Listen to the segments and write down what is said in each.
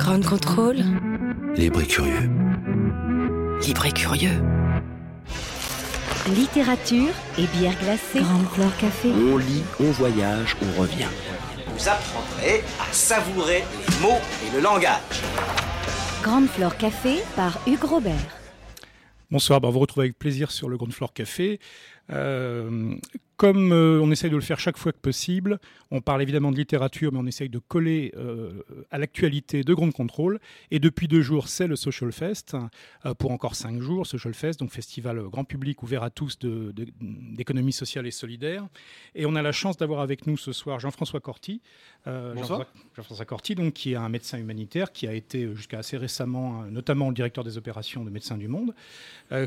Grand contrôle. Libre et curieux. Libre et curieux. Littérature et bière glacée. Grande Flore Café. On lit, on voyage, on revient. Vous apprendrez à savourer les mots et le langage. Grande Flore Café par Hugues Robert. Bonsoir, ben, on vous retrouve avec plaisir sur le Grand Floor Café. Euh, comme euh, on essaye de le faire chaque fois que possible, on parle évidemment de littérature, mais on essaye de coller euh, à l'actualité de Grand Contrôle. Et depuis deux jours, c'est le Social Fest, pour encore cinq jours, Social Fest, donc festival grand public ouvert à tous d'économie sociale et solidaire. Et on a la chance d'avoir avec nous ce soir Jean-François Corti. Bonsoir. Jean-François- Jean-François Corti, donc, qui est un médecin humanitaire, qui a été jusqu'à assez récemment, notamment le directeur des opérations de Médecins du Monde,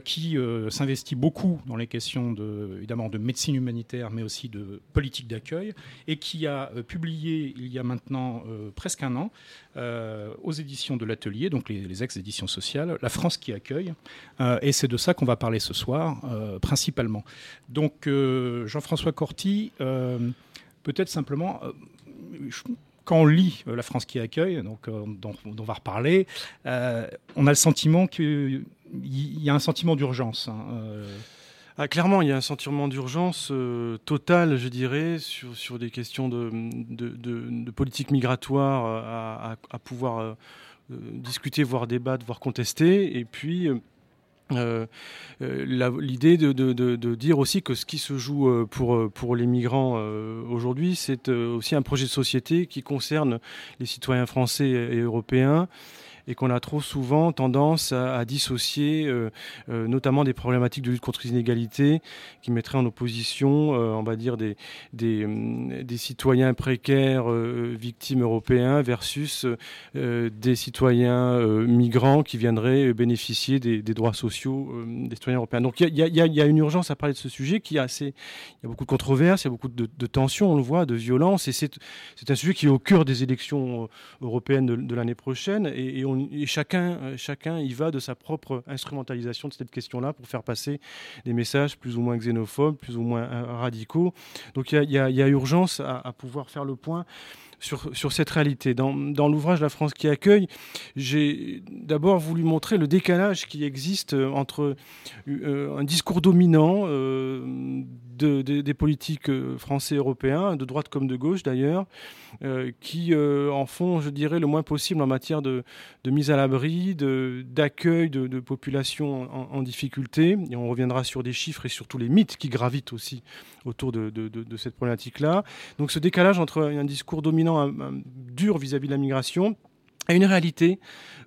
qui s'investit beaucoup dans les questions de, évidemment de médecine humanitaire, mais aussi de politique d'accueil, et qui a euh, publié il y a maintenant euh, presque un an euh, aux éditions de l'Atelier, donc les, ex-éditions sociales, La France qui accueille, Euh, et c'est de ça qu'on va parler ce soir euh, principalement. Donc euh, Jean-François Corti, euh, peut-être simplement. euh, quand on lit euh, La France qui accueille, donc, euh, dont, on va reparler, euh, on a le sentiment qu'il y a un sentiment d'urgence. hein, euh, Ah, clairement, il y a un sentiment d'urgence euh, total, je dirais, sur, des questions de, politique migratoire euh, à, pouvoir euh, discuter, voire débattre, voire contester. Et puis, l'idée de, dire aussi que ce qui se joue pour, les migrants aujourd'hui, c'est aussi un projet de société qui concerne les citoyens français et européens et qu'on a trop souvent tendance à, dissocier euh, euh, notamment des problématiques de lutte contre les inégalités qui mettraient en opposition, euh, on va dire, des, des, des citoyens précaires euh, victimes européens versus des citoyens migrants qui viendraient bénéficier des, droits sociaux des citoyens européens. Donc il y a, a- a une urgence à parler de ce sujet qui est assez... Il y a beaucoup de controverses, il y a beaucoup de, tensions, on le voit, de violence, et c'est un sujet qui est au cœur des élections européennes de, l'année prochaine, et, chacun, euh, chacun y va de sa propre instrumentalisation de cette question-là pour faire passer des messages plus ou moins xénophobes, plus ou moins euh, radicaux. Donc il y a, urgence à, pouvoir faire le point sur, sur cette réalité. Dans, l'ouvrage La France qui accueille, j'ai d'abord voulu montrer le décalage qui existe euh, entre un discours dominant de- de- des politiques euh, français et européens, de droite comme de gauche d'ailleurs, euh, qui euh, en font, je dirais, le moins possible en matière de, de mise à l'abri, d'accueil de, populations en, difficulté. Et on reviendra sur des chiffres et sur tous les mythes qui gravitent aussi autour de, cette problématique-là. Donc ce décalage entre un discours dominant dur vis-à-vis de la migration et une réalité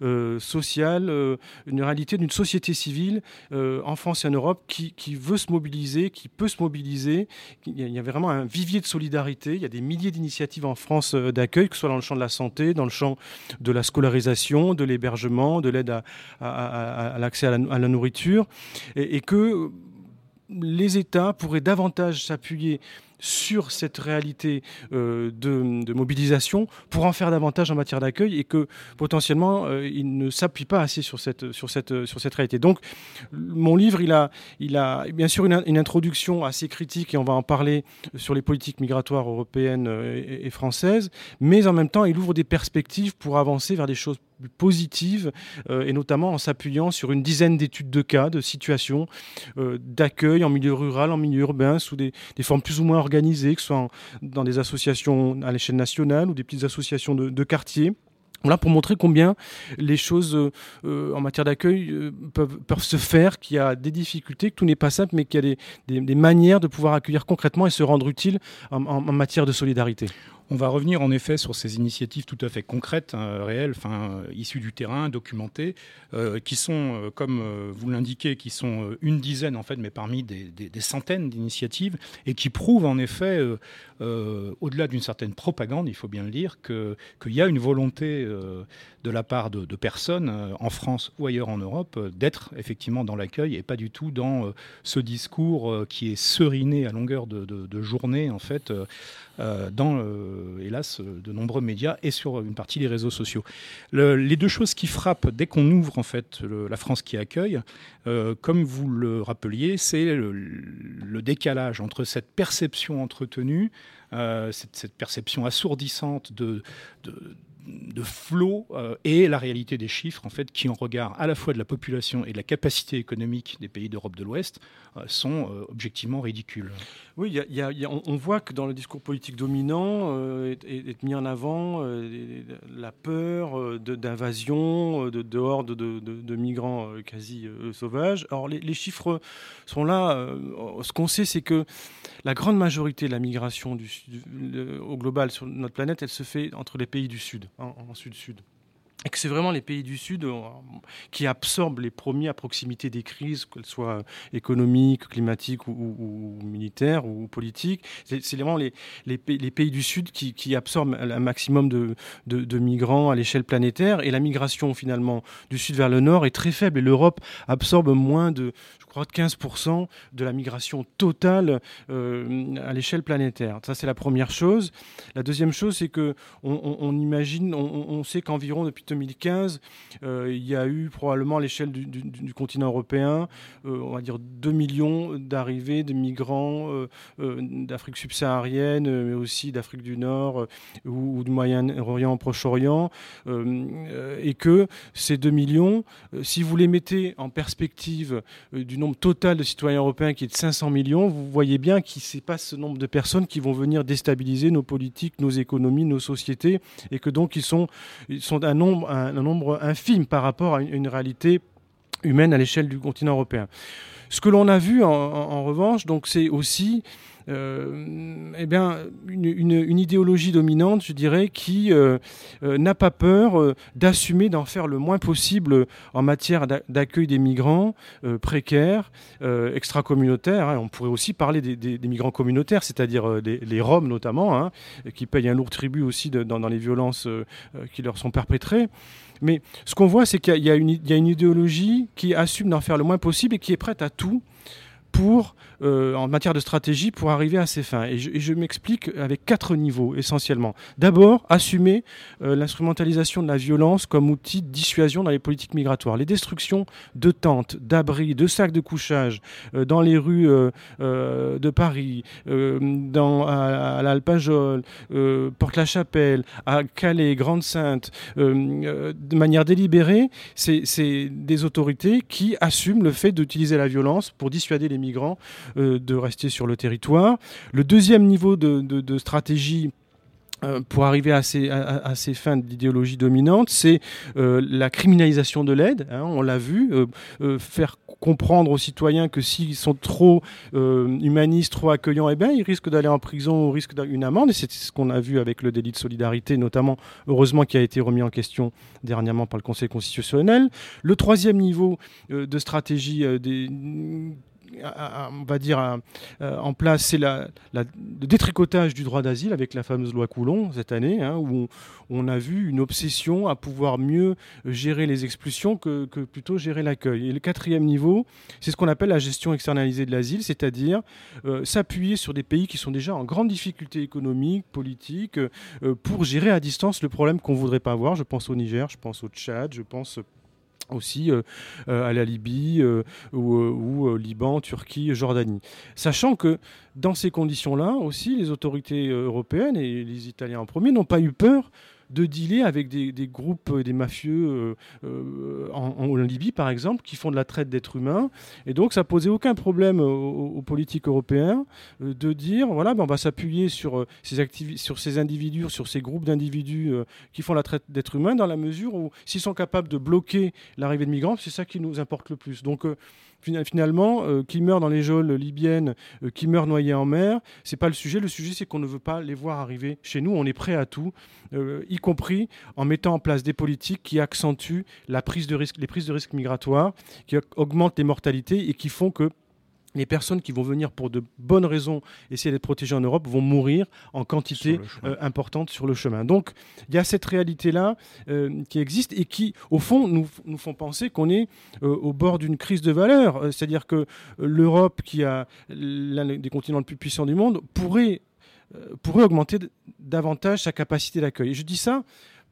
euh, sociale, euh, une réalité d'une société civile euh, en France et en Europe qui, veut se mobiliser, qui peut se mobiliser. Il y a- vraiment un vivier de solidarité. Il y a des milliers d'initiatives en France d'accueil, que ce soit dans le champ de la santé, dans le champ de la scolarisation, de l'hébergement, de l'aide à, à- à- à l'accès à la, à nourriture, et que les États pourraient davantage s'appuyer sur cette réalité euh, de, mobilisation pour en faire davantage en matière d'accueil et que potentiellement euh, ils ne s'appuient pas assez sur cette, sur, cette, sur cette réalité. Donc mon livre, il a, il a bien sûr une, introduction assez critique et on va en parler sur les politiques migratoires européennes euh, et, et françaises, mais en même temps il ouvre des perspectives pour avancer vers des choses plus positives euh, et notamment en s'appuyant sur une dizaine d'études de cas, de situations euh, d'accueil en milieu rural, en milieu urbain, sous des, formes plus ou moins organisées, que ce soit dans des associations à l'échelle nationale ou des petites associations de, de quartier. Voilà pour montrer combien les choses euh, en matière d'accueil peuvent, se faire, qu'il y a des difficultés, que tout n'est pas simple, mais qu'il y a des, manières de pouvoir accueillir concrètement et se rendre utile en matière de solidarité. On va revenir en effet sur ces initiatives tout à fait concrètes, hein, réelles, euh, issues du terrain, documentées, euh, qui sont, euh, comme vous l'indiquez, qui sont une dizaine en fait, mais parmi des, centaines d'initiatives, et qui prouvent en effet, au-delà d'une certaine propagande, il faut bien le dire, qu'il y a une volonté de la part de, personnes, en France ou ailleurs en Europe, d'être effectivement dans l'accueil et pas du tout dans ce discours qui est seriné à longueur de, de- journée, en fait, dans, hélas, euh, de nombreux médias et sur une partie des réseaux sociaux. Le- les deux choses qui frappent dès qu'on ouvre en fait la France qui accueille, euh, comme vous le rappeliez, c'est le, décalage entre cette perception entretenue, euh, cette, perception assourdissante de- de flot et la réalité des chiffres, en fait, qui en regard à la fois de la population et de la capacité économique des pays d'Europe de l'Ouest, sont objectivement ridicules. Oui, y a, on, voit que dans le discours politique dominant est, est, mis en avant la peur d'invasion, de, de, hordes de, de, migrants quasi sauvages. Alors les, chiffres sont là. ce qu'on sait, c'est que la grande majorité de la migration au global sur notre planète, elle se fait entre les pays du Sud, en Sud-Sud et que c'est vraiment les pays du Sud euh, qui absorbent les premiers à proximité des crises, qu'elles soient économiques, climatiques ou, militaires ou politiques. C'est vraiment les, pays du Sud qui, absorbent un maximum de migrants à l'échelle planétaire. Et la migration finalement du Sud vers le Nord est très faible. Et l'Europe absorbe moins de, de 15% de la migration totale euh, à l'échelle planétaire. Ça, c'est la première chose. La deuxième chose, c'est que on, imagine, on, sait qu'environ depuis 2015, euh, il y a eu probablement à l'échelle du, continent européen, euh, on va dire 2 millions d'arrivées de migrants d'Afrique subsaharienne, mais aussi d'Afrique du Nord ou, du Moyen-Orient, Proche-Orient, et que ces 2 millions, si vous les mettez en perspective du nombre total de citoyens européens qui est de 500 millions, vous voyez bien qu'il n'est pas ce nombre de personnes qui vont venir déstabiliser nos politiques, nos économies, nos sociétés, et que donc ils sont, ils sont un, nombre, un, nombre infime par rapport à une, réalité humaine à l'échelle du continent européen. Ce que l'on a vu en, en revanche, donc, c'est aussi eh bien, une, idéologie dominante, je dirais, qui euh, euh, n'a pas peur d'assumer d'en faire le moins possible en matière d'accueil des migrants précaires, extra-communautaires. Hein. On pourrait aussi parler des, migrants communautaires, c'est-à-dire les, Roms notamment, hein, qui payent un lourd tribut aussi dans, les violences qui leur sont perpétrées. Mais ce qu'on voit, c'est qu'il y, a une idéologie qui assume d'en faire le moins possible et qui est prête à tout pour, euh, en matière de stratégie pour arriver à ces fins. Et je, m'explique avec quatre niveaux essentiellement. D'abord, assumer euh, l'instrumentalisation de la violence comme outil de dissuasion dans les politiques migratoires. Les destructions de tentes, d'abris, de sacs de couchage euh, dans les rues de Paris, dans, à, l'Alpajol, Porte-la-Chapelle, à Calais, Grande-Sainte, de manière délibérée, c'est des autorités qui assument le fait d'utiliser la violence pour dissuader les migrants de rester sur le territoire. Le deuxième niveau de, stratégie euh, pour arriver à ces, fins d'idéologie dominante, c'est euh, la criminalisation de l'aide. Hein, on l'a vu, faire comprendre aux citoyens que s'ils sont trop humanistes, trop accueillants, eh bien, ils risquent d'aller en prison ou risquent d'une amende. Et c'est ce qu'on a vu avec le délit de solidarité, notamment, heureusement, qui a été remis en question dernièrement par le Conseil constitutionnel. Le troisième niveau de stratégie des on va dire, euh, en place, c'est le détricotage du droit d'asile avec la fameuse loi Coulon cette année, hein, où on, a vu une obsession à pouvoir mieux gérer les expulsions que, plutôt gérer l'accueil. Et le quatrième niveau, c'est ce qu'on appelle la gestion externalisée de l'asile, c'est-à-dire euh, s'appuyer sur des pays qui sont déjà en grande difficulté économique, politique, euh, pour gérer à distance le problème qu'on ne voudrait pas voir. Je pense au Niger, je pense au Tchad, je pense aussi euh, euh, à la Libye euh, ou, ou Liban, Turquie, Jordanie. Sachant que dans ces conditions-là aussi, les autorités européennes et les Italiens en premier n'ont pas eu peur de dealer avec des, groupes, euh, des mafieux euh, euh, en, Libye, par exemple, qui font de la traite d'êtres humains. Et donc, ça posait aucun problème aux, politiques européens de dire, voilà, ben, on va s'appuyer sur, ces sur ces individus, sur ces groupes d'individus qui font la traite d'êtres humains, dans la mesure où, s'ils sont capables de bloquer l'arrivée de migrants, c'est ça qui nous importe le plus. Donc, finalement, euh, qui meurent dans les geôles libyennes, euh, qui meurent noyés en mer, c'est pas le sujet. Le sujet, c'est qu'on ne veut pas les voir arriver chez nous. On est prêt à tout, compris en mettant en place des politiques qui accentuent la prise de risque, les prises de risques migratoires, qui augmentent les mortalités et qui font que les personnes qui vont venir pour de bonnes raisons essayer d'être protégées en Europe vont mourir en quantité euh, importante sur le chemin. Donc il y a cette réalité-là euh, qui existe et qui, au fond, nous, nous font penser qu'on est euh, au bord d'une crise de valeur. C'est-à-dire que l'Europe, qui a l'un des continents les plus puissants du monde, pourrait, pourrait augmenter davantage sa capacité d'accueil. Je dis ça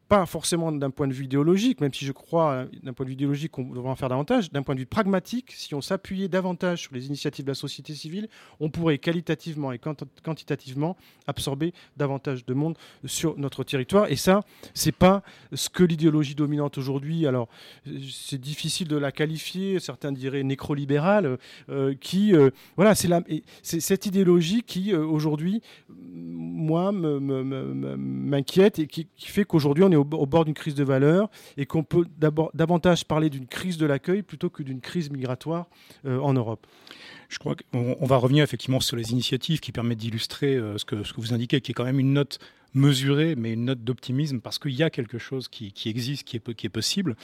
pas forcément d'un point de vue idéologique, même si je crois d'un point de vue idéologique qu'on devrait en faire davantage, d'un point de vue pragmatique, si on s'appuyait davantage sur les initiatives de la société civile, on pourrait qualitativement et quantitativement absorber davantage de monde sur notre territoire. Et ça, c'est pas ce que l'idéologie dominante aujourd'hui. Alors, c'est difficile de la qualifier. Certains diraient nécrolibérale, euh, qui, euh, voilà, c'est cette idéologie qui euh, aujourd'hui, moi, m'inquiète et qui, qui fait qu'aujourd'hui on au, bord d'une crise de valeur et qu'on peut davantage parler d'une crise de l'accueil plutôt que d'une crise migratoire euh, en Europe. Je crois qu'on va revenir effectivement sur les initiatives qui permettent d'illustrer euh, ce, que, ce que vous indiquez, qui est quand même une note mesurée, mais une note d'optimisme, parce qu'il y a quelque chose qui, existe, qui est, qui est possible.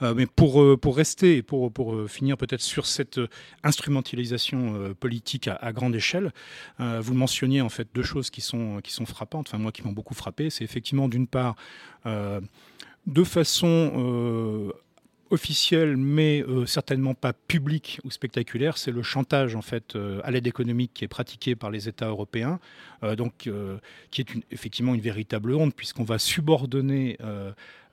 Euh, mais pour, pour rester, pour, pour finir peut-être sur cette instrumentalisation politique à, grande échelle, vous mentionniez en fait deux choses qui sont, qui sont frappantes, enfin moi qui m'ont beaucoup frappé, c'est effectivement d'une part euh, de façon euh, officielle, mais euh, certainement pas publique ou spectaculaire, c'est le chantage en fait à l'aide économique qui est pratiqué par les États européens, donc qui est effectivement une véritable honte puisqu'on va subordonner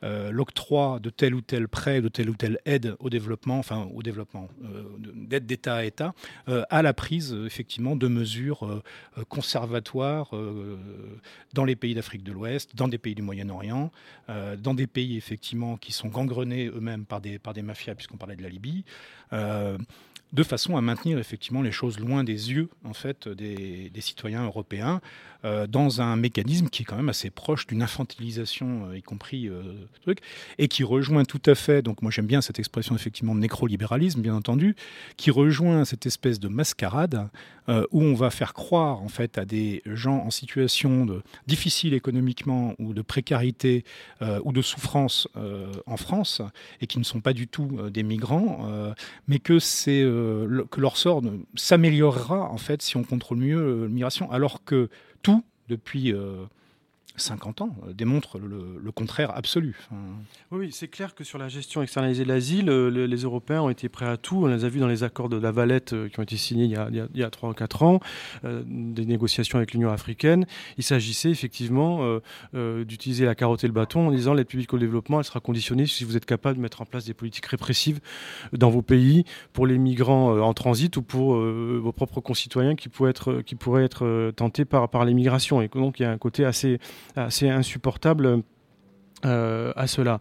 euh, l'octroi de tel ou tel prêt, de telle ou telle aide au développement, enfin au développement, euh, d'aide d'État à État, euh, à la prise effectivement de mesures conservatoires dans les pays d'Afrique de l'Ouest, dans des pays du Moyen-Orient, dans des pays effectivement qui sont gangrenés eux-mêmes par des, par des mafias, puisqu'on parlait de la Libye de façon à maintenir effectivement les choses loin des yeux en fait des, citoyens européens euh, dans un mécanisme qui est quand même assez proche d'une infantilisation, euh, y compris euh, truc, et qui rejoint tout à fait. Donc moi j'aime bien cette expression effectivement de nécrolibéralisme, bien entendu, qui rejoint cette espèce de mascarade où on va faire croire en fait à des gens en situation difficile économiquement ou de précarité ou de souffrance en France et qui ne sont pas du tout des migrants, mais que c'est que leur sort s'améliorera en fait si on contrôle mieux la migration, alors que tout, depuis euh, 50 ans euh, démontre le, contraire absolu. Oui, c'est clair que sur la gestion externalisée de l'asile, euh, les Européens ont été prêts à tout. On les a vus dans les accords de la Valette euh, qui ont été signés il y a, il y a, 3 ou 4 ans, des négociations avec l'Union africaine. Il s'agissait effectivement d'utiliser la carotte et le bâton en disant l'aide publique au développement, elle sera conditionnée si vous êtes capable de mettre en place des politiques répressives dans vos pays pour les migrants en transit ou pour vos propres concitoyens qui pourraient être, qui pourraient être tentés par, par l'immigration. Et donc il y a un côté assez c'est insupportable euh, à cela.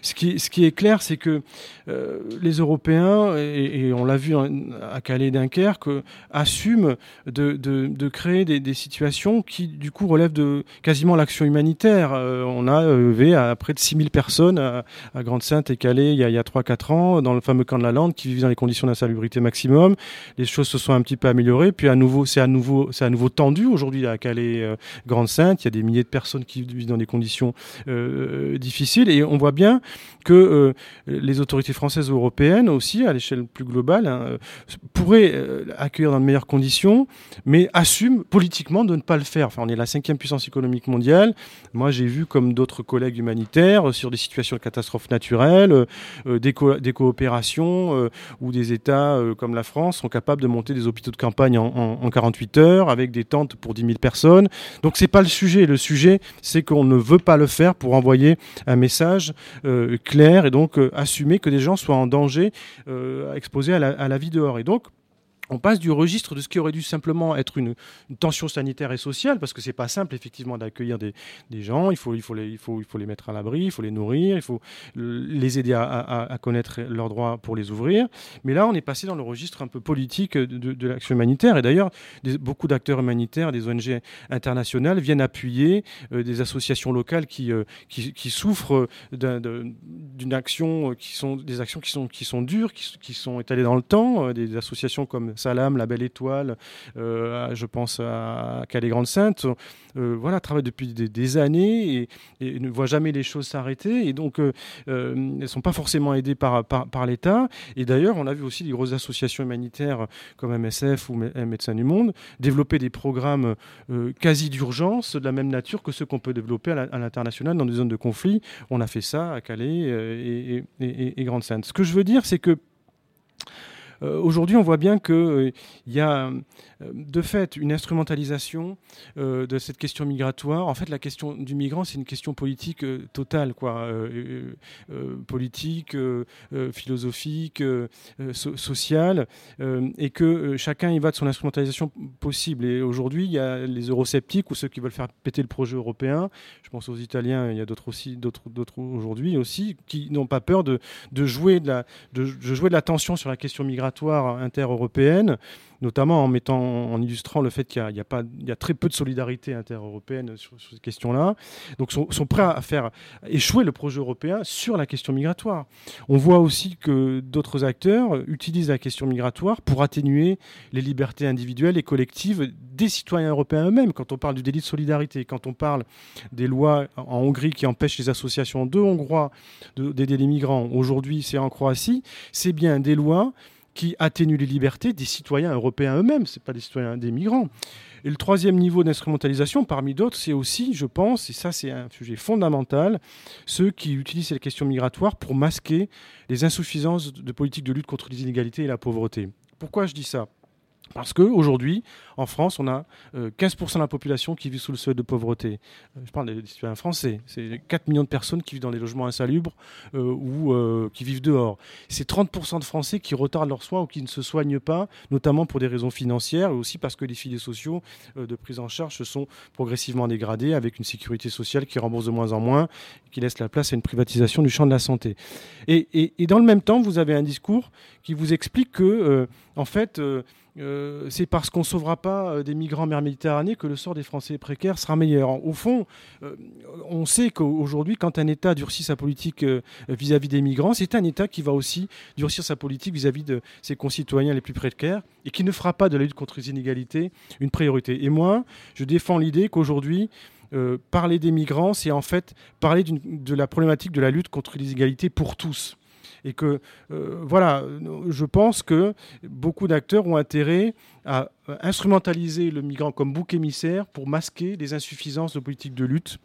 Ce qui, est clair, c'est que euh, les Européens, et, on l'a vu à Calais et Dunkerque, assument de, créer des, situations qui, du coup, relèvent de quasiment l'action humanitaire. Euh, on a élevé à près de 6000 personnes à, Grande-Sainte et Calais il y a, a 3-4 ans, dans le fameux camp de la Lande, qui vivent dans les conditions d'insalubrité maximum. Les choses se sont un petit peu améliorées, puis à nouveau, c'est à nouveau, c'est à nouveau tendu aujourd'hui à Calais, Grande-Sainte. Il y a des milliers de personnes qui vivent dans des conditions euh, difficile. Et on voit bien que euh, les autorités françaises ou européennes aussi, à l'échelle plus globale, hein, euh, pourraient accueillir dans de meilleures conditions, mais assument politiquement de ne pas le faire. Enfin, on est la cinquième puissance économique mondiale. Moi, j'ai vu, comme d'autres collègues humanitaires, sur des situations de catastrophes naturelles, des, coopérations où des États comme la France sont capables de monter des hôpitaux de campagne en, en 48 heures avec des tentes pour 10 000 personnes. Donc, c'est pas le sujet. Le sujet, c'est qu'on ne veut pas le faire pour envoyer un message euh, clair et donc euh, assumer que des gens soient en danger, euh, exposés à la, à la vie dehors. Et donc, on passe du registre de ce qui aurait dû simplement être une, tension sanitaire et sociale, parce que c'est pas simple effectivement d'accueillir des, gens. Il faut, les, mettre à l'abri, il faut les nourrir, il faut les aider à, connaître leurs droits pour les ouvrir. Mais là, on est passé dans le registre un peu politique de, l'action humanitaire. Et d'ailleurs, beaucoup d'acteurs humanitaires, des ONG internationales viennent appuyer euh, des associations locales qui, euh, souffrent d'une action, qui sont des actions qui sont, dures, qui, qui sont étalées dans le temps, euh, des associations comme Salam, La Belle Étoile, euh, je pense à Calais Grande Sainte, euh, voilà, travaillent depuis des, années et, ne voient jamais les choses s'arrêter et donc euh, elles ne sont pas forcément aidées par, l'État. Et d'ailleurs, on a vu aussi des grosses associations humanitaires comme MSF ou Médecins du Monde développer des programmes quasi d'urgence de la même nature que ceux qu'on peut développer à l'international dans des zones de conflit. On a fait ça à Calais et, et Grande Sainte. Ce que je veux dire, c'est que aujourd'hui, on voit bien qu'il y a de fait une instrumentalisation de cette question migratoire. En fait, la question du migrant, c'est une question politique totale, quoi, politique, philosophique, sociale, et que chacun y va de son instrumentalisation possible. Et aujourd'hui, il y a les eurosceptiques ou ceux qui veulent faire péter le projet européen. Je pense aux Italiens, il y a d'autres aussi, d'autres, aujourd'hui aussi, qui n'ont pas peur de, jouer de la, de jouer de la tension sur la question migratoire inter-européenne notamment en, mettant, en illustrant le fait qu'il y, a, très peu de solidarité inter-européenne sur, ces questions-là. Donc, sont prêts à faire échouer le projet européen sur la question migratoire. On voit aussi que d'autres acteurs utilisent la question migratoire pour atténuer les libertés individuelles et collectives des citoyens européens eux-mêmes. Quand on parle du délit de solidarité, quand on parle des lois en Hongrie qui empêchent les associations de Hongrois d'aider les migrants, aujourd'hui c'est en Croatie, c'est bien des lois qui atténue les libertés des citoyens européens eux-mêmes, ce pas des citoyens des migrants. Et le troisième niveau d'instrumentalisation, parmi d'autres, c'est aussi, je pense, et ça c'est un sujet fondamental, ceux qui utilisent les questions migratoires pour masquer les insuffisances de politique de lutte contre les inégalités et la pauvreté. Pourquoi je dis ça? Parce qu'aujourd'hui, en France, on a 15% euh, de la population qui vit sous le seuil de pauvreté. Euh, je parle des citoyens français. C'est 4 millions de personnes qui vivent dans des logements insalubres euh, ou qui vivent dehors. C'est 30% de Français qui retardent leurs soins ou qui ne se soignent pas, notamment pour des raisons financières et aussi parce que les filets sociaux de prise en charge se sont progressivement dégradés avec une sécurité sociale qui rembourse de moins en moins qui laisse la place à une privatisation du champ de la santé. Et dans le même temps, vous avez un discours qui vous explique que, en fait, euh, c'est parce qu'on ne sauvera pas euh, des migrants en mer Méditerranée que le sort des Français précaires sera meilleur. Au fond, euh, on sait qu'aujourd'hui, quand un État durcit sa politique vis-à-vis des migrants, c'est un État qui va aussi durcir sa politique vis-à-vis de ses concitoyens les plus précaires et qui ne fera pas de la lutte contre les inégalités une priorité. Et moi, je défends l'idée qu'aujourd'hui, parler des migrants, c'est en fait parler de la problématique de la lutte contre les inégalités pour tous. Et que, euh, voilà, je pense que beaucoup d'acteurs ont intérêt à instrumentaliser le migrant comme bouc émissaire pour masquer les insuffisances de politique de lutte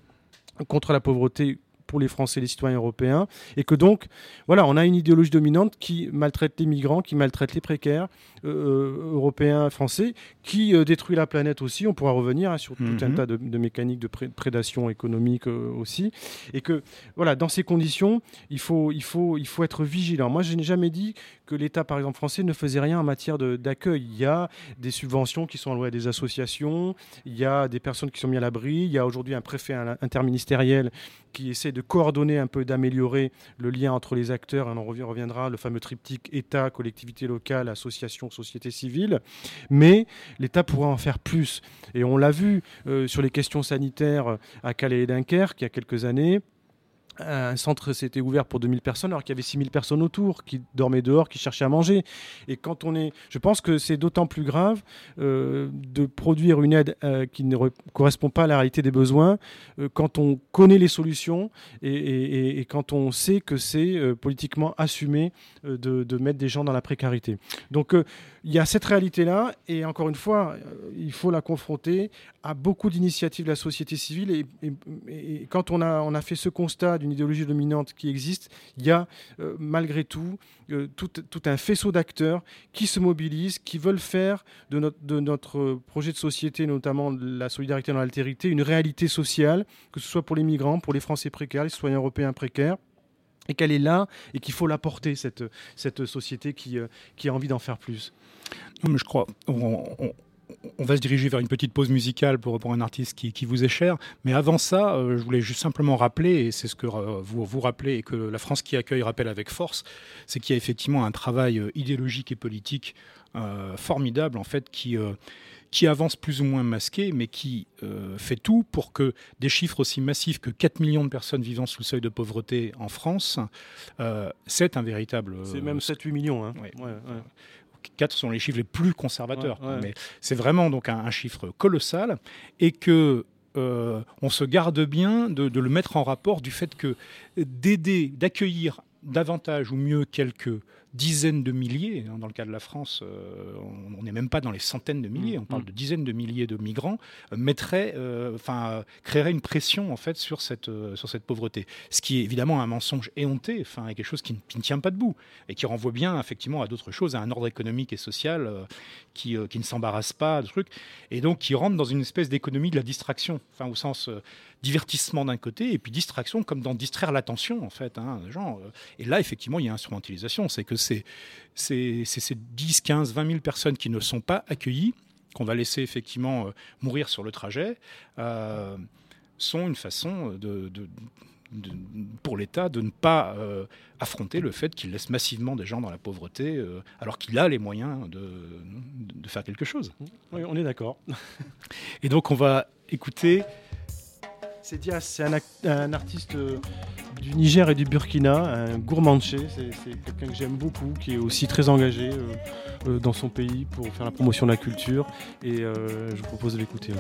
contre la pauvreté pour les Français et les citoyens européens, et que donc, voilà, on a une idéologie dominante qui maltraite les migrants, qui maltraite les précaires euh, euh, européens, français, qui euh, détruit la planète aussi. On pourra revenir hein, sur tout un mhm. tas de, mécaniques de prédation économique aussi, et que, voilà, dans ces conditions, il faut, il faut, il faut être vigilant. Moi, je n'ai jamais dit que l'État, par exemple, français ne faisait rien en matière d'accueil. Il y a des subventions qui sont allouées à des associations, il y a des personnes qui sont mises à l'abri, il y a aujourd'hui un préfet interministériel qui essaie de coordonner un peu, d'améliorer le lien entre les acteurs. on en reviendra, le fameux triptyque État, collectivité locale, association, société civile. Mais l'État pourrait en faire plus. Et on l'a vu euh, sur les questions sanitaires à Calais et Dunkerque il y a quelques années un centre s'était ouvert pour 2000 personnes alors qu'il y avait 6000 personnes autour qui dormaient dehors, qui cherchaient à manger. Et quand on est, je pense que c'est d'autant plus grave euh, de produire une aide euh, qui ne correspond pas à la réalité des besoins euh, quand on connaît les solutions et, quand on sait que c'est politiquement assumé de, mettre des gens dans la précarité. Donc il y a cette réalité-là, et encore une fois, il faut la confronter à beaucoup d'initiatives de la société civile. Et, quand on a, on a fait ce constat d'une idéologie dominante qui existe, il y a euh, malgré tout, euh, tout, tout un faisceau d'acteurs qui se mobilisent, qui veulent faire de notre, projet de société, notamment la solidarité dans l'altérité, une réalité sociale, que ce soit pour les migrants, pour les Français précaires, les citoyens européens précaires et qu'elle est là et qu'il faut la porter, cette, société qui, qui a envie d'en faire plus. Non, mais je crois. Va se diriger vers une petite pause musicale pour, pour un artiste qui, vous est cher. Mais avant ça, euh, je voulais juste simplement rappeler, et c'est ce que euh, vous vous rappelez et que la France qui accueille rappelle avec force, c'est qu'il y a effectivement un travail euh, idéologique et politique formidable, en fait, qui qui avance plus ou moins masqué, mais qui fait tout pour que des chiffres aussi massifs que 4 millions de personnes vivant sous le seuil de pauvreté en France, c'est un véritable... c'est même 7-8 millions. Hein. 4 sont les chiffres les plus conservateurs. Mais c'est vraiment donc un, chiffre colossal et que euh, on se garde bien de, le mettre en rapport du fait que d'aider, d'accueillir davantage ou mieux quelques dizaines de milliers, hein, dans le cas de la France, euh, on n'est même pas dans les centaines de milliers, on parle mm. de dizaines de milliers de migrants, euh, mettrait, euh, enfin, créerait une pression en fait sur cette, sur cette pauvreté. Ce qui est évidemment un mensonge éhonté, enfin, quelque chose qui, ne tient pas debout et qui renvoie bien effectivement à d'autres choses, à un ordre économique et social qui, qui, ne s'embarrasse pas de trucs, et donc qui rentre dans une espèce d'économie de la distraction, enfin, au sens divertissement d'un côté et puis distraction comme dans distraire l'attention en fait. Hein, genre, et là effectivement il y a instrumentalisation, c'est que c'est ces 10, 15, 20 000 personnes qui ne sont pas accueillies, qu'on va laisser effectivement euh, mourir sur le trajet, euh, sont une façon de, pour l'État de ne pas euh, affronter le fait qu'il laisse massivement des gens dans la pauvreté, alors qu'il a les moyens de, de, faire quelque chose. Oui, on est d'accord. Et donc on va écouter c'est Dias, c'est un, artiste euh, du Niger et du Burkina, un gourmanché. C'est quelqu'un que j'aime beaucoup, qui est aussi très engagé euh, euh, dans son pays pour faire la promotion de la culture. Et je vous propose de l'écouter.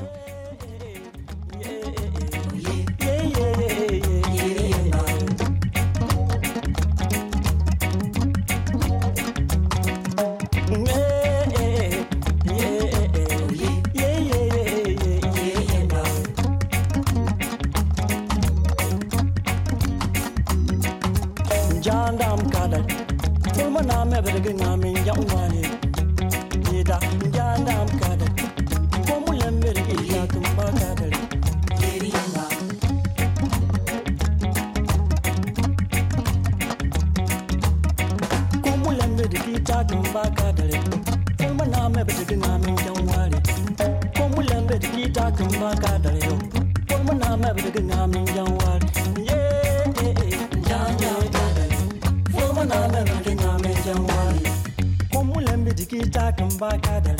ba kadal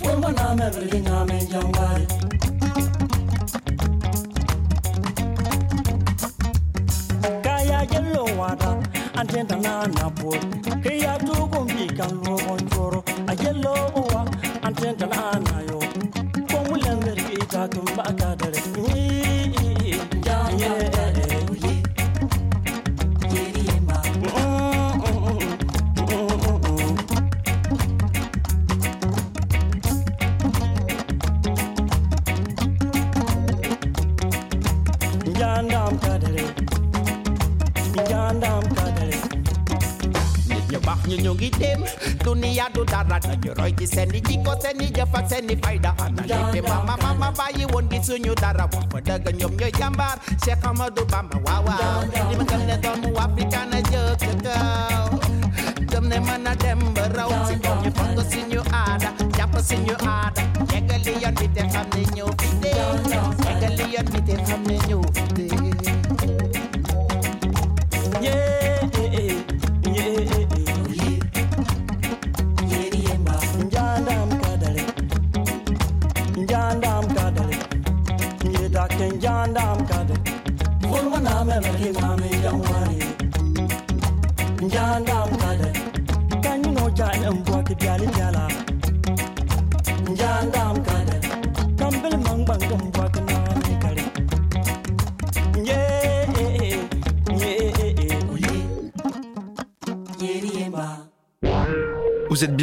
furma na me virginia me jangwari suñu dara wax fa dëgg ñoom ñooy jàmbaar Cheikh Amadou Bamba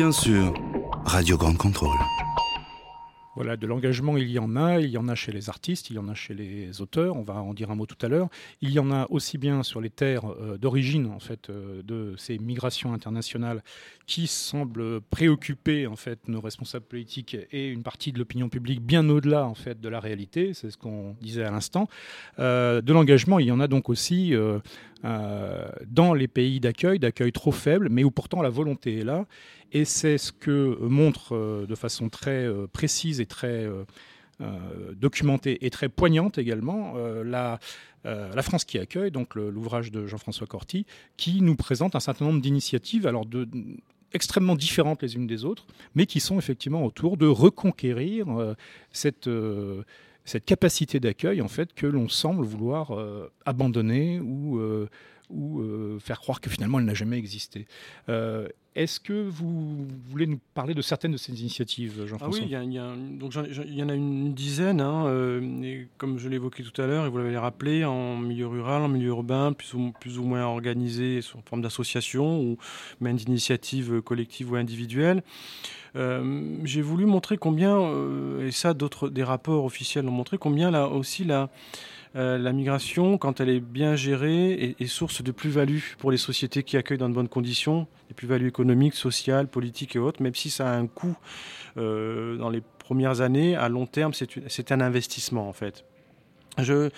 bien sûr Radio Grande Contrôle. Voilà, de l'engagement, il y en a. Il y en a chez les artistes, il y en a chez les auteurs. On va en dire un mot tout à l'heure. Il y en a aussi bien sur les terres euh, d'origine, en fait, euh, de ces migrations internationales qui semblent préoccuper, en fait, nos responsables politiques et une partie de l'opinion publique bien au-delà, en fait, de la réalité. C'est ce qu'on disait à l'instant. Euh, de l'engagement, il y en a donc aussi dans les pays d'accueil, d'accueil trop faible, mais où pourtant la volonté est là. Et c'est ce que montre euh, de façon très euh, précise et très euh, documentée et très poignante également la, France qui accueille, donc l'ouvrage de Jean-François Corti, qui nous présente un certain nombre d'initiatives, alors extrêmement différentes les unes des autres, mais qui sont effectivement autour de reconquérir cette, cette capacité d'accueil en fait que l'on semble vouloir abandonner ou ou faire croire que finalement elle n'a jamais existé. Est-ce que vous voulez nous parler de certaines de ces initiatives, Jean-François Ah oui, il y, en a une dizaine, hein, et comme je l'évoquais tout à l'heure, et vous l'avez rappelé, en milieu rural, en milieu urbain, plus ou, moins organisé sous forme d'association ou même d'initiatives collectives ou individuelles. Euh, j'ai voulu montrer combien, euh, et ça d'autres des rapports officiels ont montré, combien là aussi la, euh, la migration, quand elle est bien gérée, est, source de plus-value pour les sociétés qui accueillent dans de bonnes conditions, des plus-values économiques, sociales, politiques et autres, même si ça a un coût dans les premières années, à long terme, c'est un investissement en fait. Je,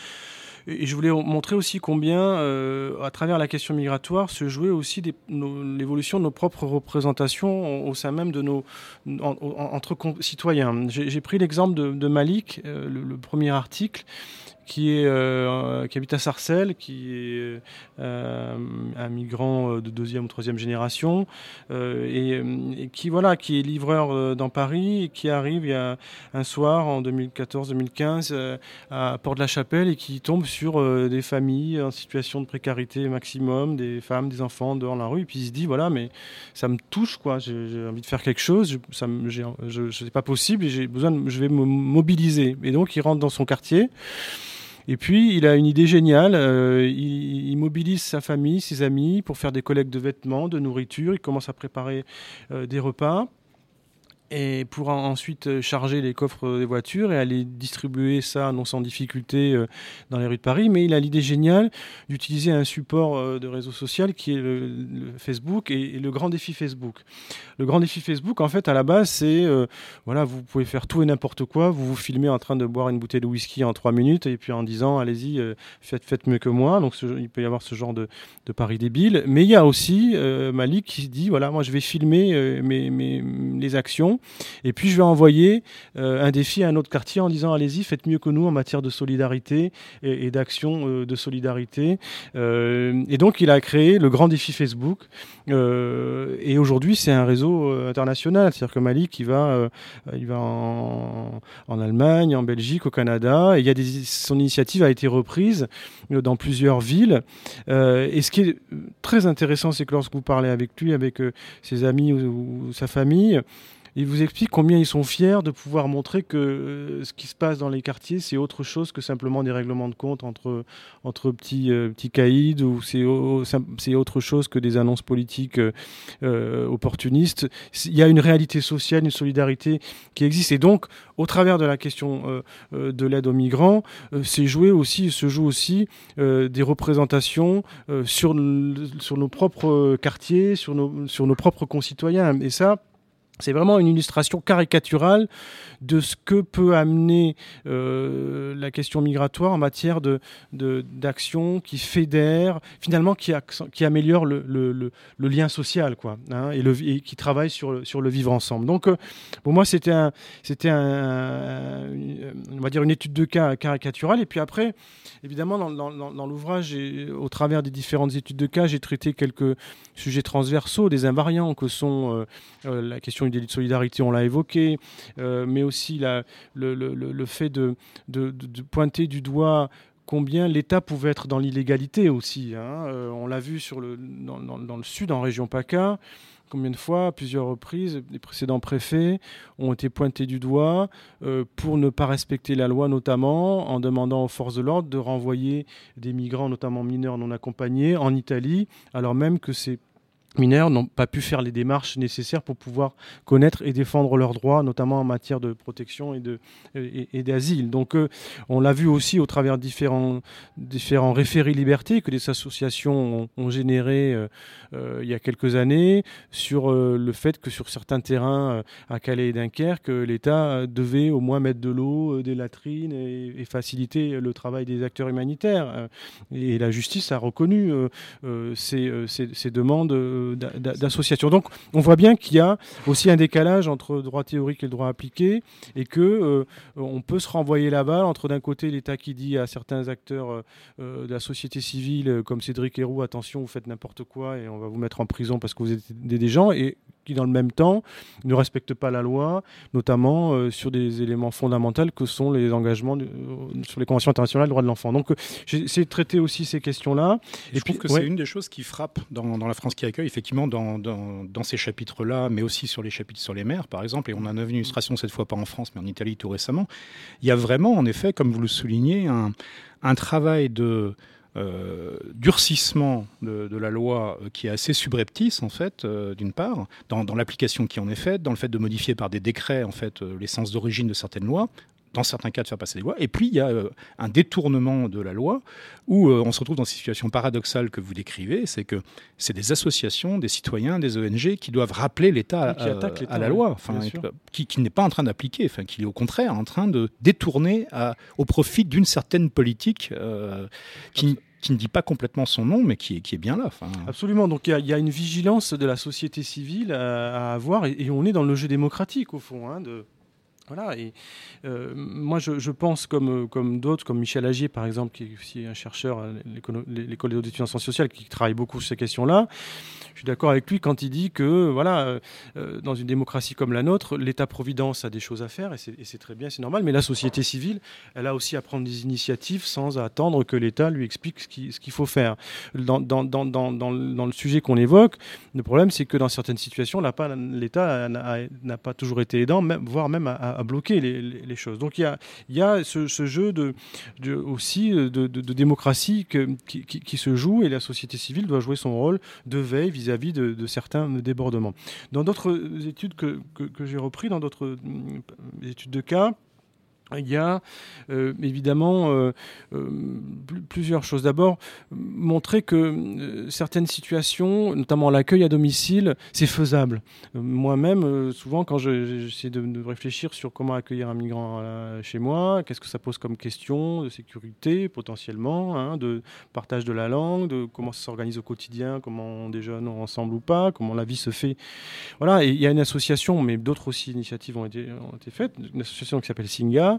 et je voulais montrer aussi combien, euh, à travers la question migratoire, se jouait aussi l'évolution de nos propres représentations au, sein même de nos entre citoyens. J'ai pris l'exemple de, Malik, euh, le, premier article, qui, est, euh, qui habite à Sarcelles, qui est euh, un migrant euh, de deuxième ou troisième génération, et, qui, voilà, qui est livreur dans Paris, et qui arrive un soir en 2014-2015 à Port-de-la-Chapelle et qui tombe sur des familles en situation de précarité maximum, des femmes, des enfants dehors la rue, et puis il se dit, voilà, mais ça me touche, quoi, j'ai envie de faire quelque chose, ça je, c'est pas possible, et besoin, je vais me mobiliser. Et donc il rentre dans son quartier. Et puis, il a une idée géniale. Euh, il, mobilise sa famille, ses amis pour faire des collectes de vêtements, de nourriture. Il commence à préparer euh, des repas et pour ensuite euh, charger les coffres des voitures et aller distribuer ça non sans difficulté euh, dans les rues de Paris. Mais il a l'idée géniale d'utiliser un support euh, de réseau social qui est le, Facebook et, le grand défi Facebook. Le grand défi Facebook, en fait, à la base, c'est voilà, vous pouvez faire tout et n'importe quoi. Vous vous filmez en train de boire une bouteille de whisky en trois minutes et puis en disant allez-y, faites, faites mieux que moi. Donc il peut y avoir ce genre de, de pari débile. Mais il y a aussi Malik qui dit voilà, moi je vais filmer mes, mes, les actions et puis je vais envoyer euh, un défi à un autre quartier en disant allez-y, faites mieux que nous en matière de solidarité et, d'action euh, de solidarité. Euh, et donc il a créé le grand défi Facebook. et aujourd'hui c'est un réseau international, c'est-à-dire que Malik il va, il va en, Allemagne, en Belgique, au Canada. Et son initiative a été reprise dans plusieurs villes. et ce qui est très intéressant, c'est que lorsque vous parlez avec lui, avec ses amis ou sa famille, il vous explique combien ils sont fiers de pouvoir montrer que euh, ce qui se passe dans les quartiers, c'est autre chose que simplement des règlements de compte entre, entre petits, euh, petits caïds ou c'est autre chose que des annonces politiques euh, opportunistes. Il y a une réalité sociale, une solidarité qui existe. Et donc, au travers de la question de l'aide aux migrants, c'est joué aussi, se joue aussi des représentations sur, sur nos propres quartiers, sur nos, sur nos propres concitoyens. Et ça, c'est vraiment une illustration caricaturale de ce que peut amener euh, la question migratoire en matière de, d'action qui fédère, finalement qui, qui améliore le, le, lien social, quoi, hein, et, qui travaille sur sur le vivre ensemble. Donc, euh, pour moi, c'était une étude de cas caricaturale. Et puis après, évidemment, dans l'ouvrage, au travers des différentes études de cas, j'ai traité quelques sujets transversaux, des invariants que sont euh, la question du délit de solidarité, on l'a évoqué, mais aussi le, fait de, pointer du doigt combien l'État pouvait être dans l'illégalité aussi. Hein. Euh, on l'a vu dans, le sud, en région PACA, combien de fois, à plusieurs reprises, les précédents préfets ont été pointés du doigt euh, pour ne pas respecter la loi, notamment en demandant aux forces de l'ordre de renvoyer des migrants, notamment mineurs non accompagnés, en Italie, alors même que c'est mineurs n'ont pas pu faire les démarches nécessaires pour pouvoir connaître et défendre leurs droits, notamment en matière de protection et, d'asile. Donc euh, on l'a vu aussi au travers de différents, différents référés liberté que les associations ont, généré euh, euh, il y a quelques années sur le fait que sur certains terrains à Calais et Dunkerque, l'État devait au moins mettre de l'eau, des latrines et, faciliter le travail des acteurs humanitaires. Et la justice a reconnu ces demandes d'associations. Donc on voit bien qu'il y a aussi un décalage entre droit théorique et le droit appliqué et que euh, on peut se renvoyer balle entre d'un côté l'État qui dit à certains acteurs euh, euh, de la société civile comme Cédric Héroux attention vous faites n'importe quoi et on va vous mettre en prison parce que vous êtes des, gens et qui dans le même temps ne respectent pas la loi, notamment sur des éléments fondamentaux que sont les engagements sur les conventions internationales des droits de l'enfant. Donc j'ai essayé de traiter aussi ces questions-là. Et, je trouve que c'est une des choses qui frappe dans, la France qui accueille, effectivement, dans, dans, ces chapitres-là, mais aussi sur les chapitres sur les mers, par exemple, et on en a une illustration cette fois pas en France, mais en Italie tout récemment, il y a vraiment, en effet, comme vous le soulignez, un, un travail de euh, durcissement de, la loi euh, qui est assez subreptice en fait, euh, d'une part, dans, dans l'application qui en est faite, dans le fait de modifier par des décrets en fait l'essence d'origine de certaines lois, dans certains cas, de faire passer des lois. Et puis, il y a euh, un détournement de la loi où euh, on se retrouve dans cette situation paradoxale que vous décrivez, c'est que c'est des associations, des citoyens, des ONG qui doivent rappeler l'État à, la loi, enfin, qui, n'est pas en train d'appliquer, enfin, qui est au contraire en train de détourner au profit d'une certaine politique euh, qui qui ne dit pas complètement son nom, mais qui est, qui est bien là. Absolument. Donc il y, a une vigilance de la société civile à, avoir, et, on est dans le jeu démocratique au fond, hein, voilà, et euh, moi je, pense comme, comme d'autres, comme Michel Agier par exemple, qui est aussi un chercheur à l'école d'études en sciences sociales, qui travaille beaucoup sur ces questions-là. Je suis d'accord avec lui quand il dit que voilà, euh, euh, dans une démocratie comme la nôtre, l'État-providence a des choses à faire, et c'est très bien, c'est normal, mais la société civile, elle a aussi à prendre des initiatives sans attendre que l'État lui explique ce qu'il faut faire. Dans, le sujet qu'on évoque, le problème c'est que dans certaines situations, l'État n'a pas toujours été aidant, voire même à bloquer les, choses. Donc il y a, y a ce, jeu de, aussi de, de, démocratie qui, qui, se joue et la société civile doit jouer son rôle de veille vis-à-vis de, certains débordements. Dans d'autres études que, que, que j'ai repris, dans d'autres mm, études de cas, il y a euh, évidemment euh, euh, plusieurs choses. D'abord, montrer que certaines situations, notamment l'accueil à domicile, c'est faisable. Moi-même, souvent, quand j'essaie de, de, réfléchir sur comment accueillir un migrant chez moi, qu'est-ce que ça pose comme question de sécurité potentiellement, hein, de partage de la langue, de comment ça s'organise au quotidien, comment on déjeune ensemble ou pas, comment la vie se fait. Voilà, il y a une association, mais d'autres aussi initiatives ont été faites, une association qui s'appelle Singa,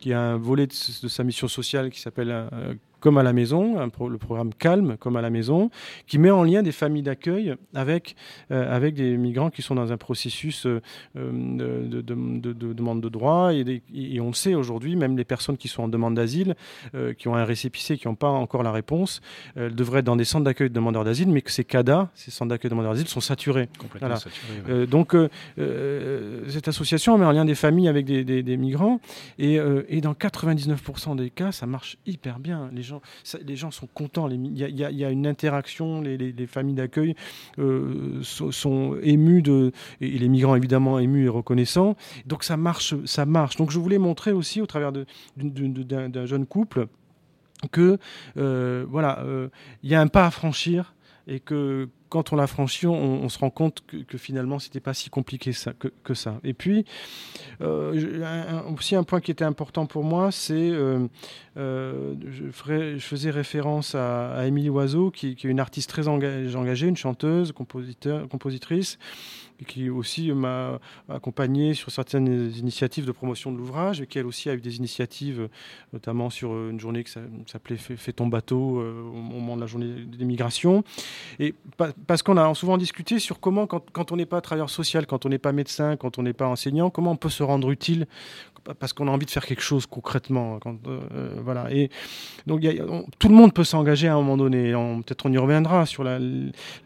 qui a un volet de, sa mission sociale qui s'appelle euh, comme à la maison, le programme Calme comme à la maison, qui met en lien des familles d'accueil avec, euh, avec des migrants qui sont dans un processus euh, de, de, demande de droit. Et, et on le sait aujourd'hui, même les personnes qui sont en demande d'asile, qui ont un récépissé, qui n'ont pas encore la réponse, devraient être dans des centres d'accueil de demandeurs d'asile, mais que ces CADA, ces centres d'accueil de demandeurs d'asile, sont saturés. Complètement saturés. donc, cette association met en lien des familles avec des, des, migrants, et, et, dans 99% des cas, ça marche hyper bien. Les les gens sont contents. Il y, a une interaction, les, familles d'accueil euh, sont, émues de, et les migrants évidemment émus et reconnaissants. Donc ça marche, ça marche. Donc je voulais montrer aussi au travers d'un jeune couple que euh, voilà, euh, il y a un pas à franchir et que quand on l'a franchi, on, se rend compte que, que finalement, c'était pas si compliqué que, ça. Et puis, euh, aussi un point qui était important pour moi, c'est euh, euh, je, faisais référence à, Émilie Oiseau, qui, est une artiste très engagée, une chanteuse, compositeur, compositrice, qui aussi m'a accompagné sur certaines initiatives de promotion de l'ouvrage, et qui elle aussi a eu des initiatives, notamment sur une journée qui s'appelait Fais ton bateau au moment de la journée des migrations. Parce qu'on a souvent discuté sur comment, quand, on n'est pas travailleur social, quand on n'est pas médecin, quand on n'est pas enseignant, comment on peut se rendre utile parce qu'on a envie de faire quelque chose concrètement. Quand, euh, voilà. Et donc, tout le monde peut s'engager à un moment donné. Peut-être on y reviendra sur la.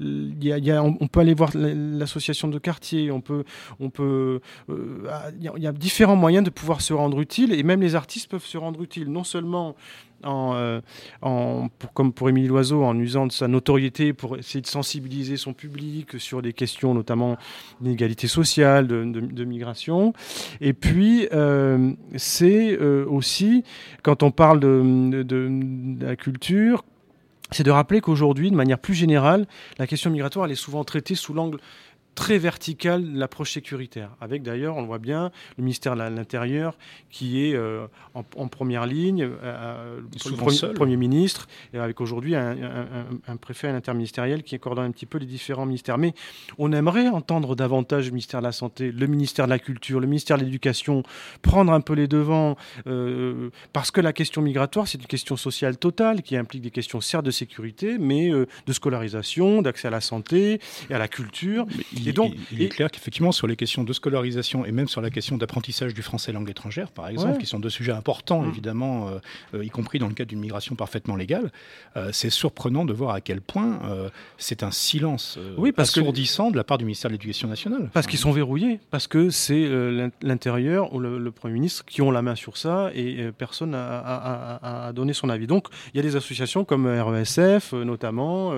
on, peut aller voir l'association de quartier. On peut, on peut. Euh, il y, a différents moyens de pouvoir se rendre utile. Et même les artistes peuvent se rendre utiles, non seulement en, euh, comme pour Émilie Loiseau, en usant de sa notoriété pour essayer de sensibiliser son public sur des questions notamment d'inégalité sociale, de, de, migration. Et puis, euh, c'est euh, aussi, quand on parle de, de la culture, c'est de rappeler qu'aujourd'hui, de manière plus générale, la question migratoire, elle est souvent traitée sous l'angle très verticale l'approche sécuritaire, avec d'ailleurs, on le voit bien, le ministère de l'Intérieur qui est euh, en, première ligne, euh, euh, le premier, premier, ministre, et avec aujourd'hui un, préfet interministériel qui coordonne un petit peu les différents ministères. Mais on aimerait entendre davantage le ministère de la Santé, le ministère de la Culture, le ministère de l'Éducation prendre un peu les devants, parce que la question migratoire, c'est une question sociale totale qui implique des questions certes de sécurité, mais de scolarisation, d'accès à la santé et à la culture et donc, il, est clair qu'effectivement, sur les questions de scolarisation et même sur la question d'apprentissage du français langue étrangère, par exemple, qui sont deux sujets importants, mmh. évidemment, y compris dans le cadre d'une migration parfaitement légale, c'est surprenant de voir à quel point c'est un silence oui, parce assourdissant de la part du ministère de l'Éducation nationale. Parce qu'ils sont verrouillés, parce que c'est l'intérieur ou le, Premier ministre qui ont la main sur ça et personne n'a donné son avis. Donc, il y a des associations comme RESF, notamment,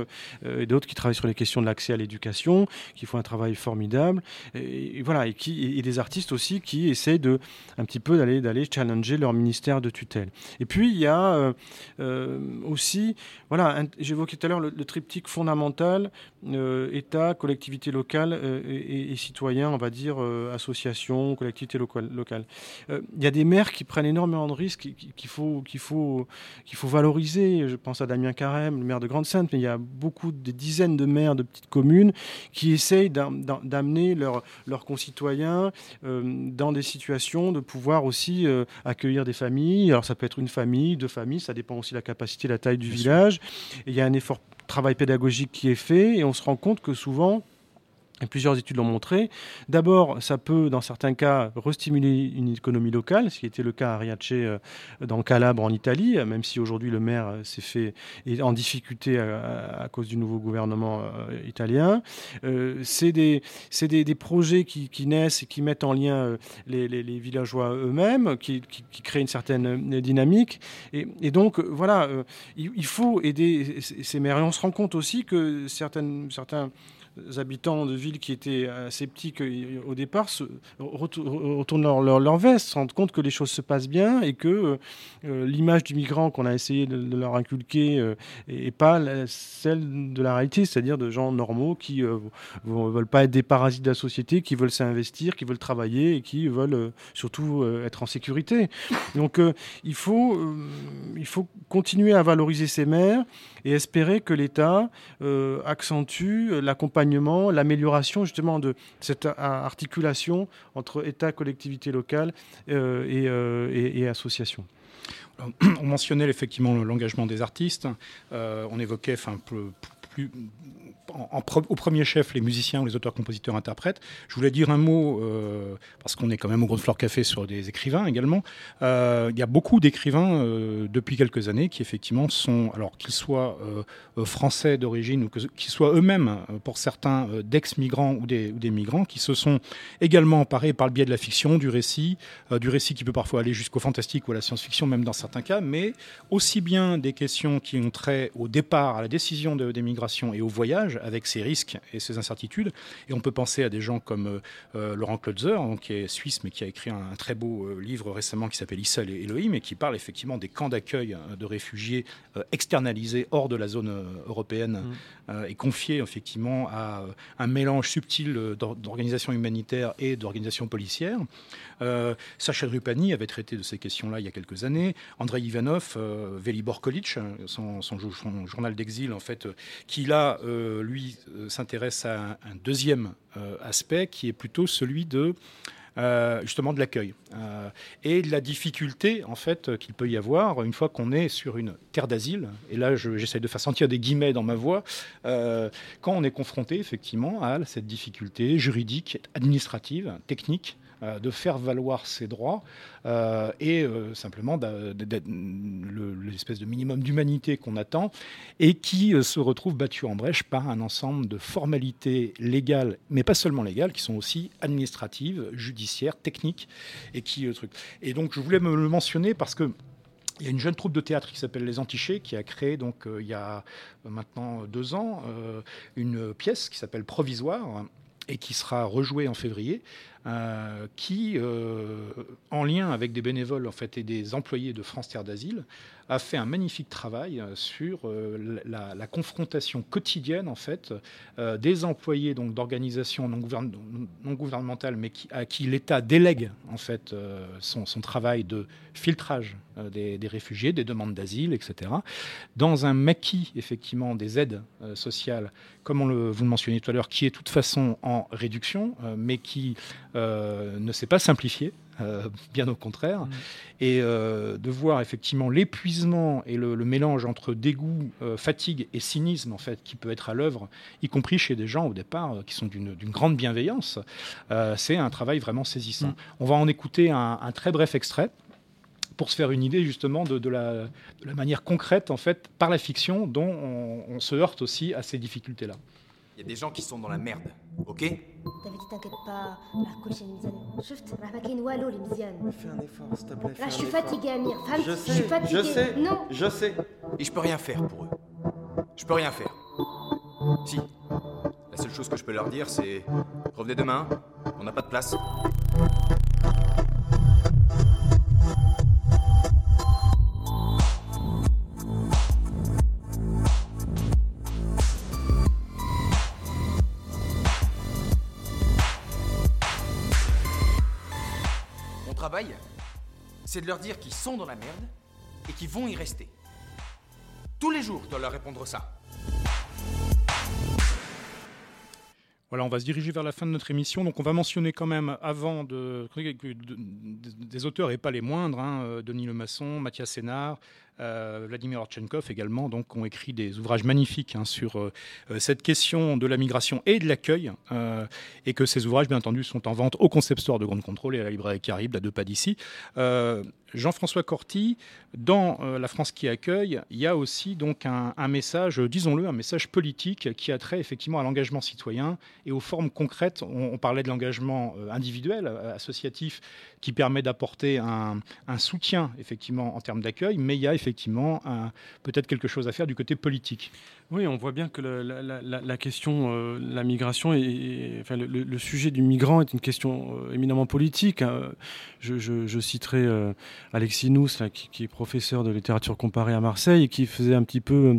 et d'autres qui travaillent sur les questions de l'accès à l'éducation, qui font un travail formidable, et, voilà, et, qui, et des artistes aussi qui essayent de, un petit peu d'aller, d'aller challenger leur ministère de tutelle. Et puis il y a euh, euh, aussi, voilà, j'évoquais tout à l'heure le, triptyque fondamental, euh, État, collectivité locale et, et, citoyens, on va dire, associations, collectivités locales. Il y a des maires qui prennent énormément de risques qu'il faut, qu'il faut, qu'il faut valoriser. Je pense à Damien Carême, le maire de Grande-Sainte, mais il y a beaucoup, des dizaines de maires de petites communes qui essayent d'amener leurs concitoyens euh, dans des situations de pouvoir aussi euh, accueillir des familles. Alors ça peut être une famille, deux familles, ça dépend aussi de la capacité, la taille du village. il y a un effort travail pédagogique qui est fait et on se rend compte que souvent plusieurs études l'ont montré. D'abord, ça peut, dans certains cas, restimuler une économie locale, ce qui était le cas à Riace euh, dans Calabre en Italie, même si aujourd'hui le maire euh, s'est fait est en difficulté à, cause du nouveau gouvernement euh, italien. c'est des, projets qui, naissent et qui mettent en lien les, villageois eux-mêmes, qui, créent une certaine dynamique. Et, donc, voilà, il, faut aider ces maires. Et on se rend compte aussi que certains habitants de villes qui étaient euh, sceptiques euh, au départ se retournent leur, leur, veste, se rendent compte que les choses se passent bien et que euh, l'image du migrant qu'on a essayé de, leur inculquer n'est pas celle de la réalité, c'est-à-dire de gens normaux qui ne veulent pas être des parasites de la société, qui veulent s'investir, qui veulent travailler et qui veulent surtout être en sécurité. Donc il, faut, il faut continuer à valoriser ces maires et espérer que l'État accentue l'accompagnement l'amélioration justement de cette articulation entre État, collectivité locale euh, euh, et, association. On mentionnait effectivement l'engagement des artistes. Euh, on évoquait, enfin, au premier chef les musiciens ou les auteurs, compositeurs, interprètes. Je voulais dire un mot, euh, parce qu'on est quand même au Grand Fleur Café sur des écrivains également. Euh, il y a beaucoup d'écrivains euh, depuis quelques années qui effectivement sont, alors qu'ils soient français d'origine ou qu'ils soient eux-mêmes, pour certains, d'ex-migrants ou des, migrants, qui se sont également emparés par le biais de la fiction, du récit, du récit qui peut parfois aller jusqu'au fantastique ou à la science-fiction, même dans certains cas, mais aussi bien des questions qui ont trait au départ, à la décision de, des et au voyage, avec ses risques et ses incertitudes. Et on peut penser à des gens comme euh, euh, Laurent Klotzer, qui est suisse, mais qui a écrit un, très beau euh, livre récemment qui s'appelle Issa et Elohim, et qui parle effectivement des camps d'accueil de réfugiés externalisés hors de la zone européenne mm. et confiés effectivement à un mélange subtil d'organisations humanitaires et d'organisations policières. Sacha Drupani avait traité de ces questions-là il y a quelques années. Andrei Ivanov, Velibor Kolic, son, son, son journal d'exil, en fait, qui là, lui, euh, s'intéresse à un, deuxième euh, aspect qui est plutôt celui de euh, justement de l'accueil et de la difficulté en fait qu'il peut y avoir une fois qu'on est sur une terre d'asile. Et là, j'essaie de faire sentir des guillemets dans ma voix quand on est confronté effectivement à cette difficulté juridique, administrative, technique euh, de faire valoir ses droits euh, et euh, simplement l'espèce de minimum d'humanité qu'on attend et qui se retrouve battu en brèche par un ensemble de formalités légales, mais pas seulement légales, qui sont aussi administratives, judiciaires, techniques et qui truc. Et donc je voulais me le mentionner parce que il y a une jeune troupe de théâtre qui s'appelle Les Antichés qui a créé donc il y a maintenant deux ans une pièce qui s'appelle Provisoire et qui sera rejouée en février euh, qui, euh, en lien avec des bénévoles en fait, et des employés de France Terre d'Asile, a fait un magnifique travail euh, sur la, confrontation quotidienne en fait, des employés donc, d'organisations non, gouvernementales, mais à qui l'État délègue en fait, son, travail de filtrage des, réfugiés, des demandes d'asile, etc., dans un maquis effectivement des aides sociales, comme on le, vous le mentionniez tout à l'heure, qui est de toute façon en réduction, mais qui ne s'est pas simplifié. Bien au contraire, mmh. et de voir effectivement l'épuisement et le, mélange entre dégoût, fatigue et cynisme en fait qui peut être à l'œuvre, y compris chez des gens au départ qui sont d'une grande bienveillance, c'est un travail vraiment saisissant. Mmh. On va en écouter un, un très bref extrait pour se faire une idée justement de, la, manière concrète, en fait, par la fiction, dont on, se heurte aussi à ces difficultés-là. Il y a des gens qui sont dans la merde, ok? T'inquiète pas, Fais un effort, s'il te plaît. Là, je suis fatigué, Amir. je sais, suis je sais, non. je sais. Et je peux rien faire pour eux. Je peux rien faire. Si. La seule chose que je peux leur dire, c'est revenez demain, on n'a pas de place. C'est de leur dire qu'ils sont dans la merde et qu'ils vont y rester. Tous les jours, je dois leur répondre ça. Voilà, on va se diriger vers la fin de notre émission. Donc, on va mentionner quand même, avant de, des auteurs et pas les moindres, hein, euh, Denis Lemasson, Mathias Sénard, Vladimir Orchenkov également, donc, ont écrit des ouvrages magnifiques hein, sur euh, euh, cette question de la migration et de l'accueil, et que ces ouvrages, bien entendu, sont en vente au Concept Store de Grande Contrôle et à la librairie Caribe, à deux pas d'ici. Jean-François Corti, dans La France qui accueille, il y a aussi donc un, message, disons-le, un message politique qui a trait effectivement à l'engagement citoyen et aux formes concrètes. On, parlait de l'engagement individuel, associatif, qui permet d'apporter un, un, soutien effectivement en termes d'accueil, mais il y a effectivement peut-être quelque chose à faire du côté politique. Oui, on voit bien que la, question, euh, la migration, enfin, le, sujet du migrant est une question euh, éminemment politique. Hein. Je, citerai euh, Alexis Nous, qui, est professeur de littérature comparée à Marseille, et qui faisait un petit peu,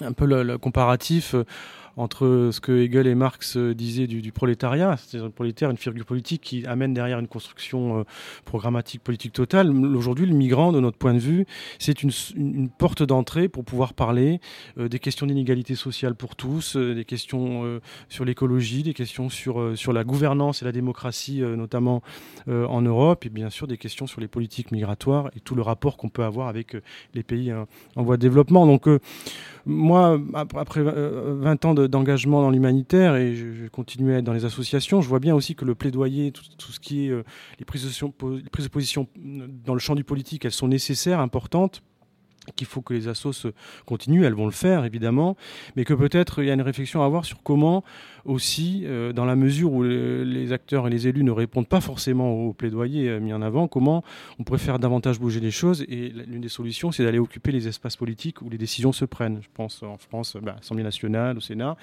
un peu le comparatif entre ce que Hegel et Marx euh, disaient du, prolétariat, c'est-à-dire le prolétaire, une figure politique qui amène derrière une construction euh, programmatique politique totale. Aujourd'hui, le migrant, de notre point de vue, c'est une, porte d'entrée pour pouvoir parler euh, des questions d'inégalité sociale pour tous, des questions sur l'écologie, des questions sur, sur la gouvernance et la démocratie, notamment en Europe, et bien sûr des questions sur les politiques migratoires et tout le rapport qu'on peut avoir avec les pays en voie de développement. Donc, moi, après 20 ans d'engagement dans l'humanitaire et je, continue à être dans les associations, je vois bien aussi que le plaidoyer, tout, ce qui est euh, les, prises de, les position dans le champ du politique, elles sont nécessaires, importantes qu'il faut que les assos continuent, elles vont le faire évidemment, mais que peut-être il y a une réflexion à avoir sur comment aussi, euh, dans la mesure où les acteurs et les élus ne répondent pas forcément aux plaidoyers euh, mis en avant, comment on pourrait faire davantage bouger les choses. Et l'une des solutions, c'est d'aller occuper les espaces politiques où les décisions se prennent. Je pense en France, bah, Assemblée nationale, au Sénat,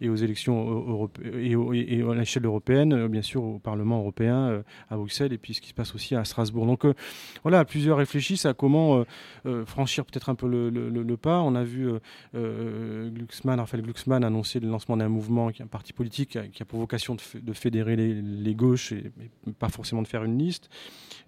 et aux élections et, et, à l'échelle européenne, euh, bien sûr au Parlement européen, à Bruxelles, et puis ce qui se passe aussi à Strasbourg. Donc voilà, plusieurs réfléchissent à comment franchir peut-être un peu le, pas. On a vu Glucksmann, Raphaël Glucksmann annoncer le lancement d'un mouvement qui est un parti politique qui a, pour vocation de, fédérer les, gauches et, pas forcément de faire une liste.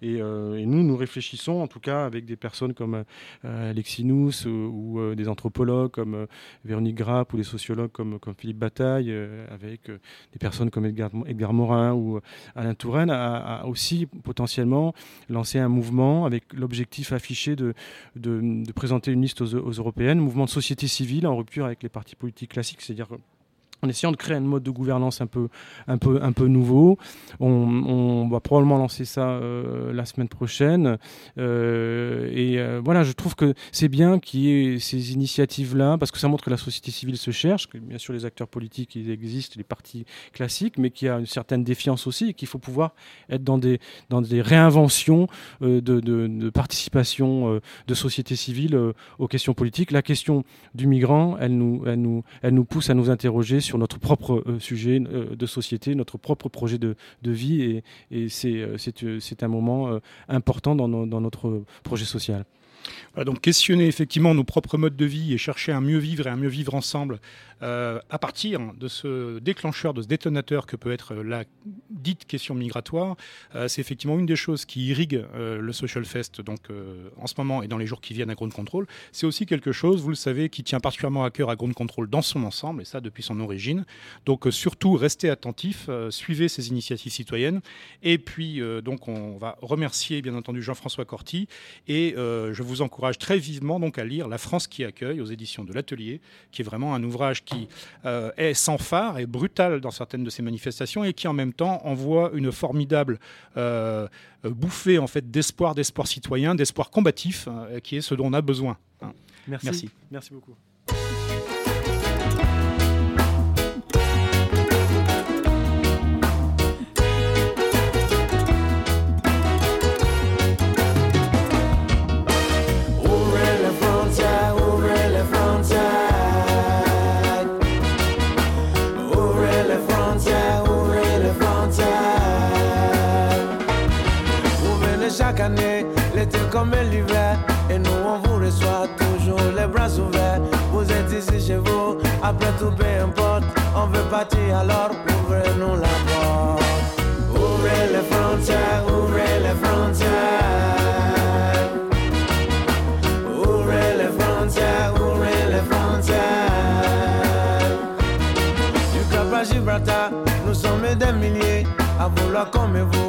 Euh, et, nous, nous réfléchissons, en tout cas, avec des personnes comme euh, Alexis Nous ou, euh, des anthropologues comme Véronique Grapp ou des sociologues comme, Philippe Bataille, avec des personnes comme Edgar, Morin ou Alain Touraine, à, aussi potentiellement lancer un mouvement avec l'objectif affiché de, de, présenter une liste aux, aux européennes, mouvement de société civile en rupture avec les partis politiques classiques, c'est-à-dire en essayant de créer un mode de gouvernance un peu, un peu, un peu nouveau. On, va probablement lancer ça euh, la semaine prochaine. Euh, et euh, voilà, je trouve que c'est bien qu'il y ait ces initiatives-là, parce que ça montre que la société civile se cherche, que bien sûr les acteurs politiques, ils existent, les partis classiques, mais qu'il y a une certaine défiance aussi, et qu'il faut pouvoir être dans des, dans des réinventions de, de, de, participation de société civile aux questions politiques. La question du migrant, elle nous, elle nous, elle nous pousse à nous interroger sur notre propre euh, sujet euh, de société, notre propre projet de, vie. Et, et c'est euh, un moment important dans, notre projet social. Donc questionner effectivement nos propres modes de vie et chercher un mieux vivre et un mieux vivre ensemble euh, à partir de ce déclencheur, de ce détonateur que peut être la dite question migratoire, euh, c'est effectivement une des choses qui irrigue euh, le Social Fest donc en ce moment et dans les jours qui viennent à Ground Control. C'est aussi quelque chose, vous le savez, qui tient particulièrement à cœur à Ground Control dans son ensemble et ça depuis son origine. Donc surtout restez attentifs, suivez ces initiatives citoyennes et puis donc on va remercier bien entendu Jean-François Corti et je vous encourage très vivement donc à lire La France qui accueille aux éditions de l'Atelier, qui est vraiment un ouvrage qui euh, est sans phare et brutal dans certaines de ces manifestations et qui en même temps envoie une formidable euh, bouffée en fait d'espoir, d'espoir citoyen, d'espoir combatif, euh, qui est ce dont on a besoin. Hein. Merci. Merci beaucoup. Comme l'hiver. Et nous, on vous reçoit toujours les bras ouverts. Vous êtes ici chez vous, après tout, peu importe. On veut partir alors, ouvrez-nous la porte. Ouvrez les frontières, ouvrez les frontières. Ouvrez les frontières, ouvrez les frontières. Du Cap à Gibraltar, nous sommes des milliers à vouloir comme vous